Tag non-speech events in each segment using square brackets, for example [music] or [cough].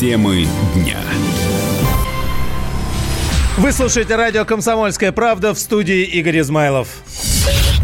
Темы дня. Вы слушаете радио «Комсомольская правда» в студии Игорь Измайлов.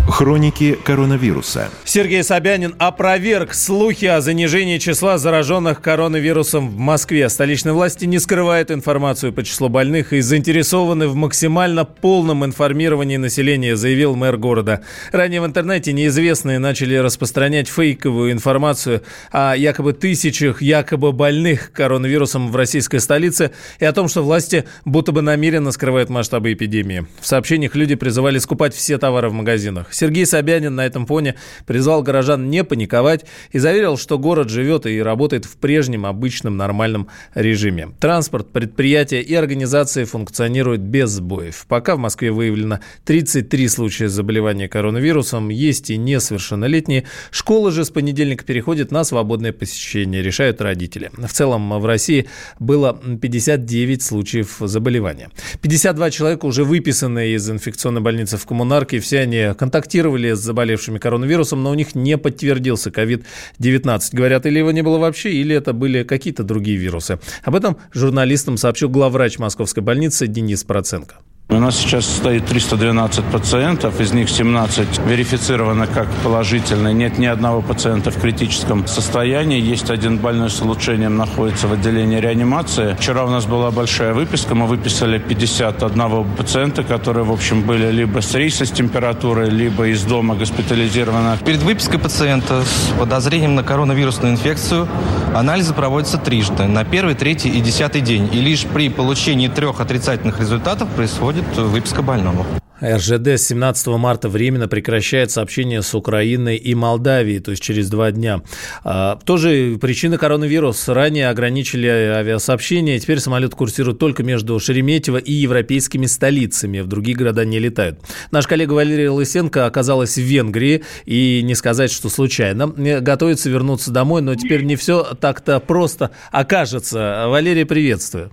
Хроники коронавируса. Сергей Собянин опроверг слухи о занижении числа зараженных коронавирусом в Москве. Столичные власти не скрывают информацию по числу больных и заинтересованы в максимально полном информировании населения, заявил мэр города. Ранее в интернете неизвестные начали распространять фейковую информацию о якобы тысячах якобы больных коронавирусом в российской столице и о том, что власти будто бы намеренно скрывают масштабы эпидемии. В сообщениях люди призывали скупать все товары в магазинах. Сергей Собянин на этом фоне призвал горожан не паниковать и заверил, что город живет и работает в прежнем обычном нормальном режиме. Транспорт, предприятия и организации функционируют без сбоев. Пока в Москве выявлено 33 случая заболевания коронавирусом, есть и несовершеннолетние. Школа же с понедельника переходит на свободное посещение, решают родители. В целом в России было 59 случаев заболевания. 52 человека уже выписаны из инфекционной больницы в коммунарке, все они контакт контактировали с заболевшими коронавирусом, но у них не подтвердился COVID-19. Говорят, или его не было вообще, или это были какие-то другие вирусы. Об этом журналистам сообщил главврач Московской больницы Денис Проценко. У нас сейчас стоит 312 пациентов, из них 17 верифицировано как положительные. Нет ни одного пациента в критическом состоянии. Есть один больной с улучшением, находится в отделении реанимации. Вчера у нас была большая выписка. Мы выписали 51 пациента, которые, в общем, были либо с рейса с температурой, либо из дома госпитализированы. Перед выпиской пациента с подозрением на коронавирусную инфекцию анализы проводятся трижды. На первый, третий и десятый день. И лишь при получении трех отрицательных результатов происходит происходит выписка больного. РЖД с 17 марта временно прекращает сообщение с Украиной и Молдавией, то есть через два дня. А, тоже причина коронавируса. Ранее ограничили авиасообщение, теперь самолет курсирует только между Шереметьево и европейскими столицами, в другие города не летают. Наш коллега Валерия Лысенко оказалась в Венгрии, и не сказать, что случайно. Готовится вернуться домой, но теперь не все так-то просто окажется. Валерия, приветствую.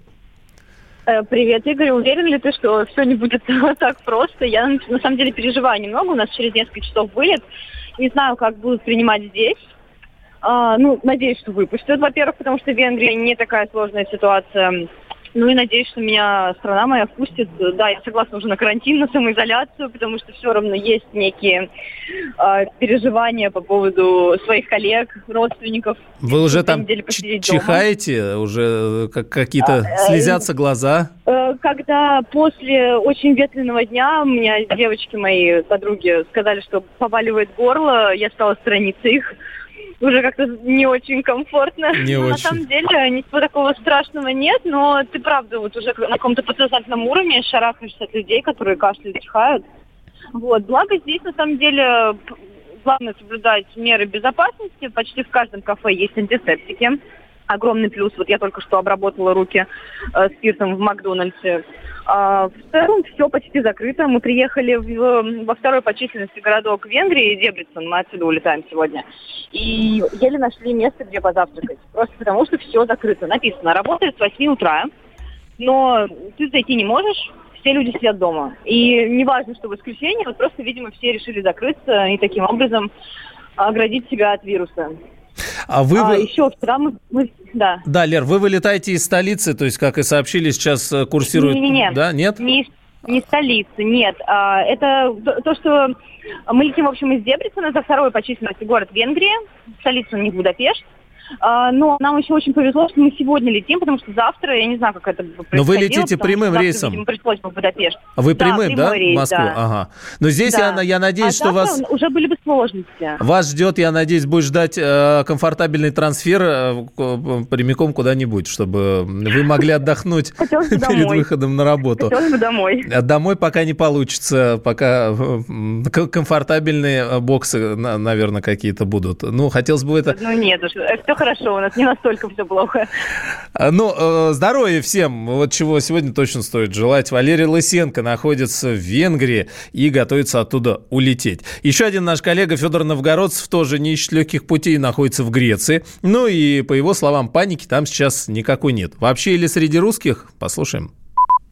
Э, привет, Игорь. Уверен ли ты, что все не будет [laughs] так просто? Я на самом деле переживаю немного. У нас через несколько часов вылет. Не знаю, как будут принимать здесь. А, ну, надеюсь, что выпустят, во-первых, потому что в Венгрии не такая сложная ситуация ну и надеюсь, что меня страна моя впустит. Да, я согласна уже на карантин, на самоизоляцию, потому что все равно есть некие э, переживания по поводу своих коллег, родственников. Вы уже там чихаете? Дома. Уже как какие-то а, слезятся глаза? Э, когда после очень ветреного дня у меня девочки мои, подруги, сказали, что побаливает горло, я стала сторониться их уже как-то не очень комфортно. Не очень. На самом деле ничего такого страшного нет, но ты правда вот уже на каком-то подсознательном уровне шарахаешься от людей, которые кашляют, чихают. Вот. Благо здесь на самом деле главное соблюдать меры безопасности. Почти в каждом кафе есть антисептики огромный плюс. Вот я только что обработала руки э, спиртом в Макдональдсе. А, в целом все почти закрыто. Мы приехали в, во второй по численности городок Венгрии, Дебрицен, мы отсюда улетаем сегодня. И еле нашли место, где позавтракать. Просто потому, что все закрыто. Написано, работает с 8 утра, но ты зайти не можешь, все люди сидят дома. И не важно, что в воскресенье, вот просто, видимо, все решили закрыться и таким образом оградить себя от вируса. А вы... А, еще вчера мы, мы... Да. Да, Лер, вы вылетаете из столицы, то есть, как и сообщили, сейчас э, курсирует... Не, не, нет. Да, нет? Не, не столицы, нет. А, это то, что мы летим, в общем, из Дебрицена, это второй по численности город Венгрии, столица у них Будапешт. А, но нам еще очень повезло, что мы сегодня летим, потому что завтра, я не знаю, как это происходило. Но вы летите прямым завтра, рейсом? Видимо, пришлось бы в Будапешт. А вы да, прямым, да, рейс, в Москву? Да. Ага. Но здесь да. я, я надеюсь, а что вас... уже были бы сложности. Вас ждет, я надеюсь, будет ждать э, комфортабельный трансфер э, прямиком куда-нибудь, чтобы вы могли отдохнуть [laughs] перед выходом на работу. Хотелось бы домой. А домой пока не получится, пока э, комфортабельные э, боксы, наверное, какие-то будут. Ну, хотелось бы это... Ну, нет, все хорошо, у нас не настолько все плохо. А, ну, э, здоровья всем. Вот чего сегодня точно стоит желать. Валерий Лысенко находится в Венгрии и готовится оттуда улететь. Еще один наш коллега Федор Новгородцев тоже не ищет легких путей, находится в Греции. Ну и, по его словам, паники там сейчас никакой нет. Вообще или среди русских? Послушаем.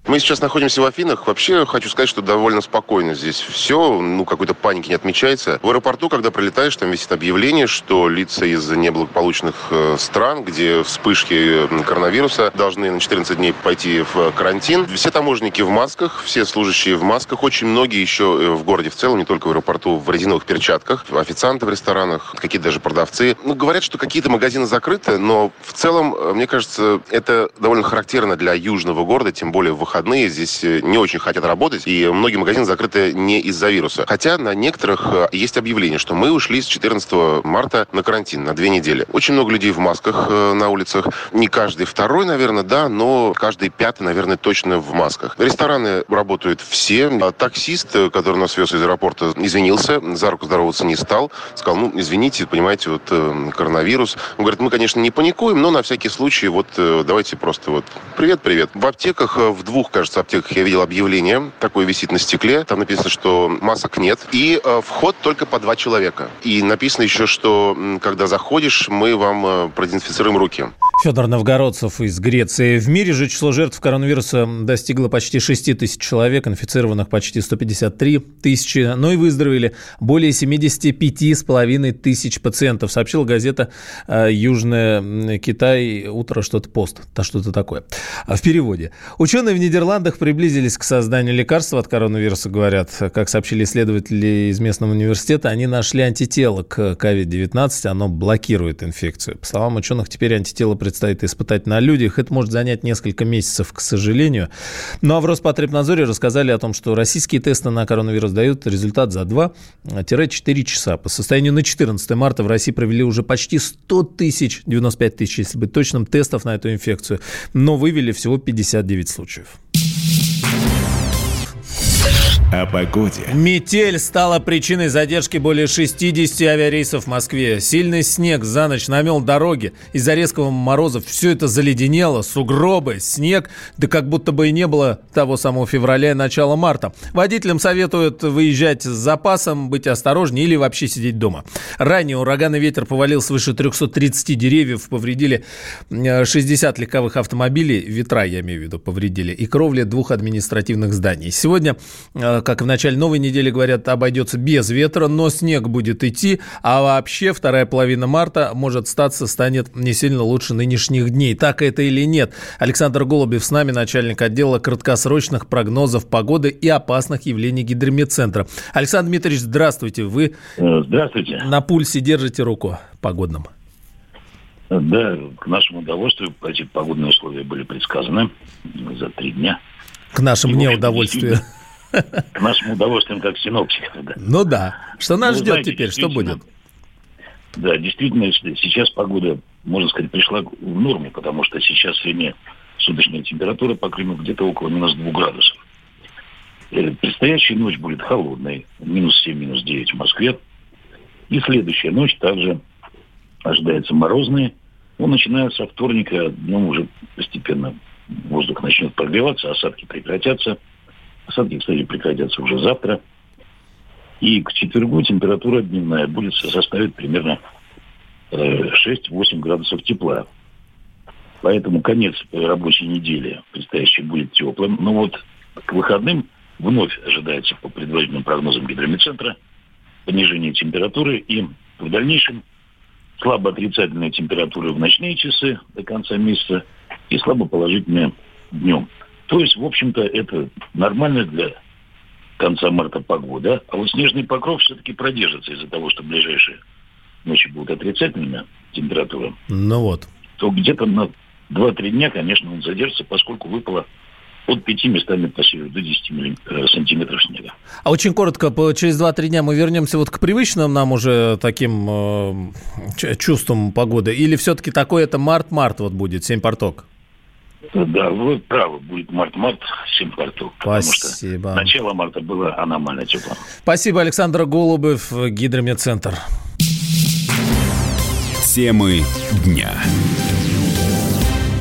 Мы сейчас находимся в Афинах. Вообще, хочу сказать, что довольно спокойно здесь все. Ну, какой-то паники не отмечается. В аэропорту, когда прилетаешь, там висит объявление, что лица из неблагополучных э, стран, где вспышки коронавируса, должны на 14 дней пойти в карантин. Все таможенники в масках, все служащие в масках. Очень многие еще э, в городе в целом, не только в аэропорту, в резиновых перчатках. Официанты в ресторанах, какие-то даже продавцы. Ну, говорят, что какие-то магазины закрыты, но в целом, э, мне кажется, это довольно характерно для южного города, тем более в выходные здесь э, не очень хотят работать, и многие магазины закрыты не из-за вируса. Хотя на некоторых э, есть объявление, что мы ушли с 14 марта на карантин на две недели. Очень много людей в масках э, на улицах. Не каждый второй, наверное, да, но каждый пятый, наверное, точно в масках. Рестораны работают все. А таксист, который нас вез из аэропорта, извинился, за руку здороваться не стал. Сказал, ну, извините, понимаете, вот коронавирус. Он говорит, мы, конечно, не паникуем, но на всякий случай вот давайте просто вот привет-привет. В аптеках в двух двух, кажется, аптеках я видел объявление, такое висит на стекле, там написано, что масок нет, и э, вход только по два человека. И написано еще, что когда заходишь, мы вам э, продезинфицируем руки. Федор Новгородцев из Греции. В мире же число жертв коронавируса достигло почти 6 тысяч человек, инфицированных почти 153 тысячи, но и выздоровели более 75,5 тысяч пациентов, сообщила газета э, «Южная Китай. Утро что-то пост». Да что-то такое. В переводе. Ученые в Нидерландах приблизились к созданию лекарства от коронавируса, говорят. Как сообщили исследователи из местного университета, они нашли антитело к COVID-19, оно блокирует инфекцию. По словам ученых, теперь антитело предстоит испытать на людях. Это может занять несколько месяцев, к сожалению. Ну а в Роспотребнадзоре рассказали о том, что российские тесты на коронавирус дают результат за 2-4 часа. По состоянию на 14 марта в России провели уже почти 100 тысяч, 95 тысяч, если быть точным, тестов на эту инфекцию, но вывели всего 59 случаев. О погоде. Метель стала причиной задержки более 60 авиарейсов в Москве. Сильный снег за ночь намел дороги. Из-за резкого мороза все это заледенело. Сугробы, снег. Да как будто бы и не было того самого февраля и начала марта. Водителям советуют выезжать с запасом, быть осторожнее или вообще сидеть дома. Ранее ураганный ветер повалил свыше 330 деревьев, повредили 60 э, легковых автомобилей, ветра я имею в виду, повредили, и кровли двух административных зданий. Сегодня э, как в начале новой недели говорят, обойдется без ветра, но снег будет идти, а вообще вторая половина марта, может статься, станет не сильно лучше нынешних дней. Так это или нет? Александр Голубев с нами, начальник отдела краткосрочных прогнозов погоды и опасных явлений гидрометцентра. Александр Дмитриевич, здравствуйте. Вы э, здравствуйте. на пульсе держите руку погодным. Да, к нашему удовольствию эти погодные условия были предсказаны за три дня. К нашему неудовольствию. К нашему удовольствию, как синоптик. Да. Ну да. Что нас ну, ждет знаете, теперь? Что будет? Да, действительно, сейчас погода, можно сказать, пришла в норму, потому что сейчас средняя суточная температура по Крыму где-то около минус 2 градусов. Э, предстоящая ночь будет холодной, минус 7, минус 9 в Москве. И следующая ночь также ожидается морозная. Ну, начиная со вторника, днем уже постепенно воздух начнет прогреваться, осадки прекратятся – Осадки, кстати, прекратятся уже завтра. И к четвергу температура дневная будет составить примерно 6-8 э, градусов тепла. Поэтому конец рабочей недели предстоящий будет теплым. Но вот к выходным вновь ожидается по предварительным прогнозам гидрометцентра понижение температуры и в дальнейшем слабо отрицательная температура в ночные часы до конца месяца и слабо положительная днем. То есть, в общем-то, это нормально для конца марта погода. А вот снежный покров все-таки продержится из-за того, что ближайшие ночи будут отрицательными температуры. Ну вот. То где-то на 2-3 дня, конечно, он задержится, поскольку выпало от 5 местами по северу до 10 миллим... Э, сантиметров снега. А очень коротко, через 2-3 дня мы вернемся вот к привычным нам уже таким э, чувствам погоды? Или все-таки такой это март-март вот будет, 7 порток? Да, вы правы, будет март-март, 7 портов. Спасибо. Что начало марта было аномально тепло. Спасибо, Александр Голубев, Гидромедцентр. Темы дня.